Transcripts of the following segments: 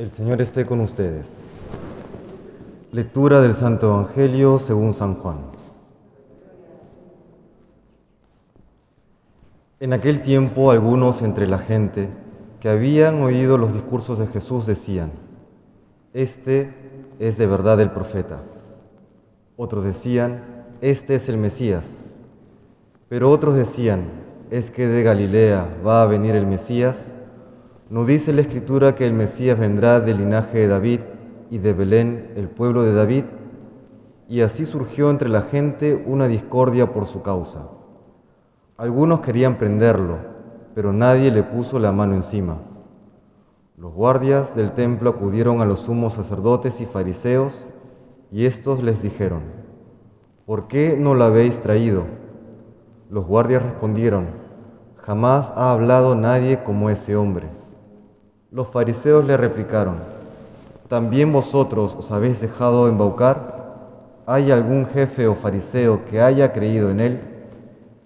El Señor esté con ustedes. Lectura del Santo Evangelio según San Juan. En aquel tiempo algunos entre la gente que habían oído los discursos de Jesús decían, Este es de verdad el profeta. Otros decían, Este es el Mesías. Pero otros decían, ¿es que de Galilea va a venir el Mesías? ¿No dice la Escritura que el Mesías vendrá del linaje de David y de Belén, el pueblo de David? Y así surgió entre la gente una discordia por su causa. Algunos querían prenderlo, pero nadie le puso la mano encima. Los guardias del templo acudieron a los sumos sacerdotes y fariseos, y estos les dijeron, ¿por qué no lo habéis traído? Los guardias respondieron, jamás ha hablado nadie como ese hombre. Los fariseos le replicaron, ¿también vosotros os habéis dejado embaucar? ¿Hay algún jefe o fariseo que haya creído en él?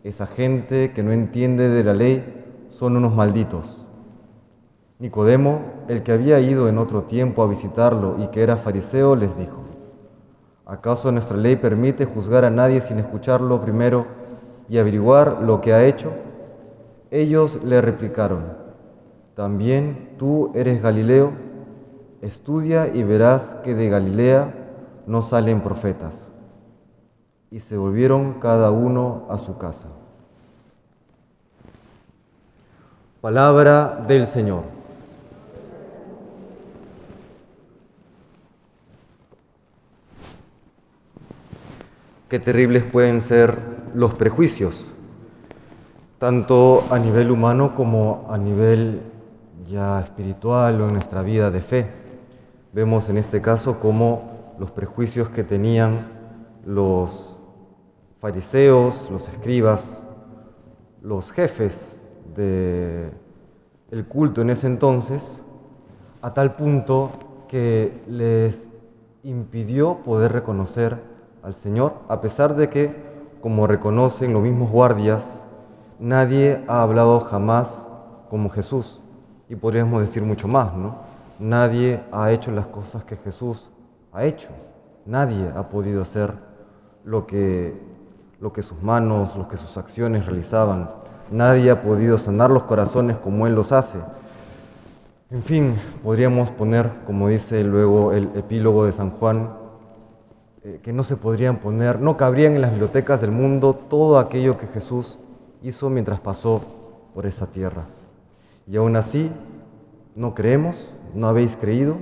Esa gente que no entiende de la ley son unos malditos. Nicodemo, el que había ido en otro tiempo a visitarlo y que era fariseo, les dijo, ¿acaso nuestra ley permite juzgar a nadie sin escucharlo primero y averiguar lo que ha hecho? Ellos le replicaron, también tú eres Galileo, estudia y verás que de Galilea no salen profetas. Y se volvieron cada uno a su casa. Palabra del Señor. Qué terribles pueden ser los prejuicios, tanto a nivel humano como a nivel ya espiritual o en nuestra vida de fe. Vemos en este caso cómo los prejuicios que tenían los fariseos, los escribas, los jefes del el culto en ese entonces, a tal punto que les impidió poder reconocer al Señor, a pesar de que, como reconocen los mismos guardias, nadie ha hablado jamás como Jesús y podríamos decir mucho más, ¿no? Nadie ha hecho las cosas que Jesús ha hecho. Nadie ha podido hacer lo que, lo que sus manos, lo que sus acciones realizaban. Nadie ha podido sanar los corazones como Él los hace. En fin, podríamos poner, como dice luego el epílogo de San Juan, eh, que no se podrían poner, no cabrían en las bibliotecas del mundo todo aquello que Jesús hizo mientras pasó por esa tierra. Y aún así, no creemos, no habéis creído.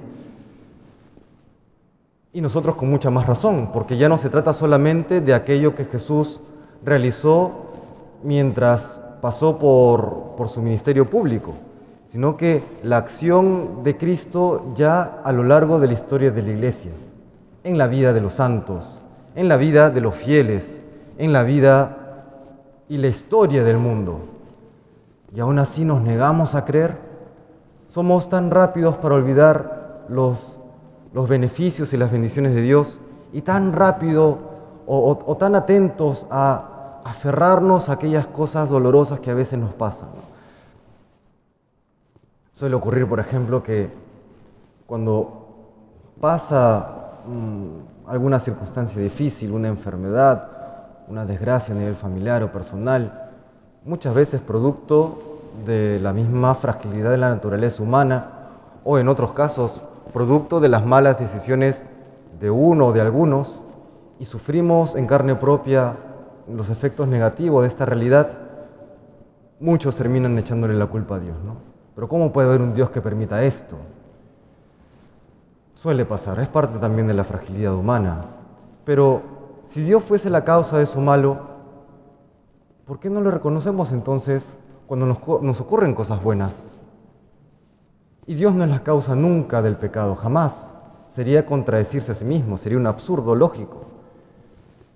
Y nosotros con mucha más razón, porque ya no se trata solamente de aquello que Jesús realizó mientras pasó por, por su ministerio público, sino que la acción de Cristo ya a lo largo de la historia de la iglesia, en la vida de los santos, en la vida de los fieles, en la vida y la historia del mundo y aún así nos negamos a creer. Somos tan rápidos para olvidar los, los beneficios y las bendiciones de Dios y tan rápido o, tan atentos a aferrarnos a aquellas cosas dolorosas que a veces nos pasan. Suele ocurrir, por ejemplo, que cuando pasa mm, alguna circunstancia difícil, una enfermedad, una desgracia a nivel familiar o personal, muchas veces producto de la misma fragilidad de la naturaleza humana o en otros casos producto de las malas decisiones de uno o de algunos y sufrimos en carne propia los efectos negativos de esta realidad, muchos terminan echándole la culpa a Dios, ¿no? Pero ¿cómo puede haber un Dios que permita esto? Suele pasar, es parte también de la fragilidad humana. Pero si Dios fuese la causa de eso malo, ¿por qué no lo reconocemos entonces cuando nos, ocurren cosas buenas? Y Dios no es la causa nunca del pecado, jamás. Sería contradecirse a sí mismo, sería un absurdo lógico.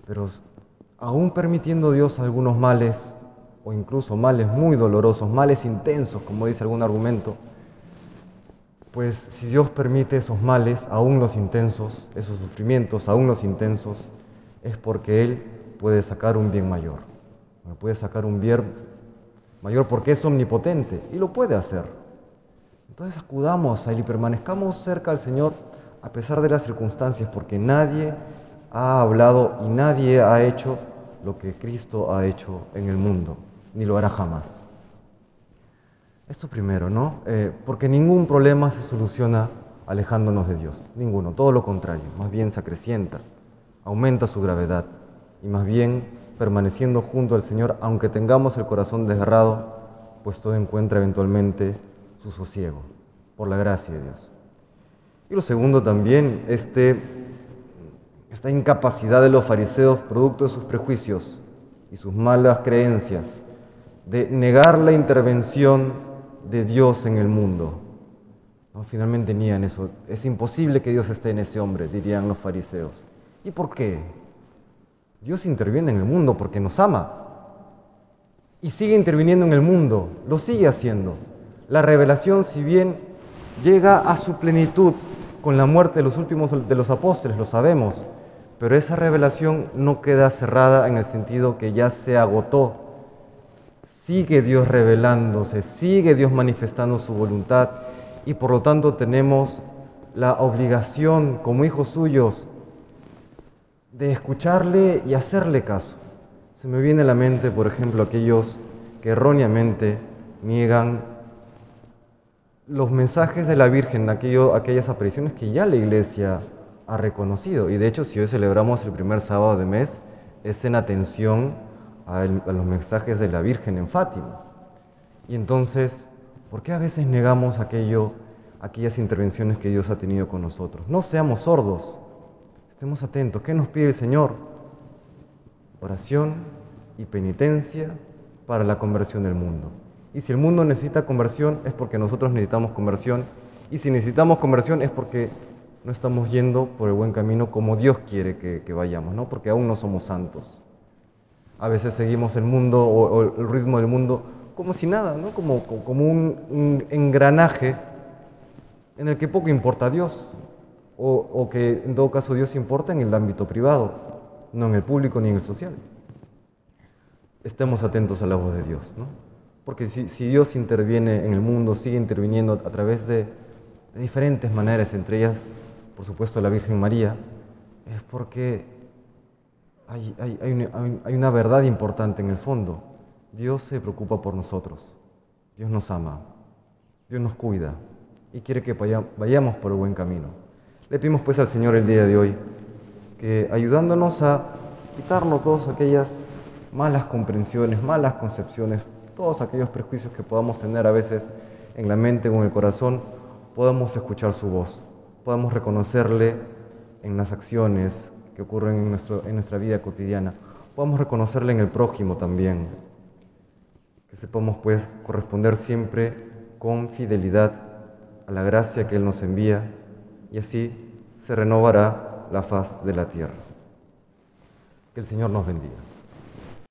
Pero aún permitiendo Dios algunos males, o incluso males muy dolorosos, males intensos, como dice algún argumento, pues si Dios permite esos males, aún los intensos, esos sufrimientos, aún los intensos, es porque Él puede sacar un bien mayor puede sacar un bien mayor porque es omnipotente y lo puede hacer. Entonces acudamos a Él y permanezcamos cerca al Señor a pesar de las circunstancias, porque nadie ha hablado y nadie ha hecho lo que Cristo ha hecho en el mundo, ni lo hará jamás. Esto primero, ¿no? Eh, porque ningún problema se soluciona alejándonos de Dios, ninguno, todo lo contrario, más bien se acrecienta, aumenta su gravedad y más bien permaneciendo junto al Señor, aunque tengamos el corazón desgarrado, pues todo encuentra eventualmente su sosiego, por la gracia de Dios. Y lo segundo también, este, esta incapacidad de los fariseos, producto de sus prejuicios y sus malas creencias, de negar la intervención de Dios en el mundo. ¿No? Finalmente niegan eso. Es imposible que Dios esté en ese hombre, dirían los fariseos. ¿Y por qué? Dios interviene en el mundo porque nos ama. Y sigue interviniendo en el mundo, lo sigue haciendo. La revelación, si bien llega a su plenitud con la muerte de los últimos de los apóstoles, lo sabemos, pero esa revelación no queda cerrada en el sentido que ya se agotó. Sigue Dios revelándose, sigue Dios manifestando su voluntad y por lo tanto tenemos la obligación como hijos suyos de escucharle y hacerle caso. Se me viene a la mente, por ejemplo, aquellos que erróneamente niegan los mensajes de la Virgen, aquello, aquellas apariciones que ya la Iglesia ha reconocido. Y de hecho, si hoy celebramos el primer sábado de mes, es en atención a, a los mensajes de la Virgen en Fátima. Y entonces, ¿por qué a veces negamos aquello, aquellas intervenciones que Dios ha tenido con nosotros? No seamos sordos, estemos atentos. ¿Qué nos pide el Señor? Oración y penitencia para la conversión del mundo. Y si el mundo necesita conversión es porque nosotros necesitamos conversión. Y si necesitamos conversión es porque no estamos yendo por el buen camino como Dios quiere que, vayamos, ¿no? Porque aún no somos santos. A veces seguimos el mundo o, el ritmo del mundo como si nada, ¿no? Como, como un, un engranaje en el que poco importa Dios. O, que en todo caso Dios importa en el ámbito privado, no en el público ni en el social. Estemos atentos a la voz de Dios, ¿no? Porque si, Dios interviene en el mundo, sigue interviniendo a través de, diferentes maneras, entre ellas, por supuesto, la Virgen María, es porque hay, una, hay, una, verdad importante en el fondo. Dios se preocupa por nosotros, Dios nos ama, Dios nos cuida y quiere que vayamos por el buen camino. Le pedimos pues al Señor el día de hoy que ayudándonos a quitarnos todas aquellas malas comprensiones, malas concepciones, todos aquellos prejuicios que podamos tener a veces en la mente o en el corazón, podamos escuchar su voz, podamos reconocerle en las acciones que ocurren en, en nuestra vida cotidiana, podamos reconocerle en el prójimo también, que sepamos pues corresponder siempre con fidelidad a la gracia que Él nos envía y así se renovará la faz de la tierra. Que el Señor nos bendiga.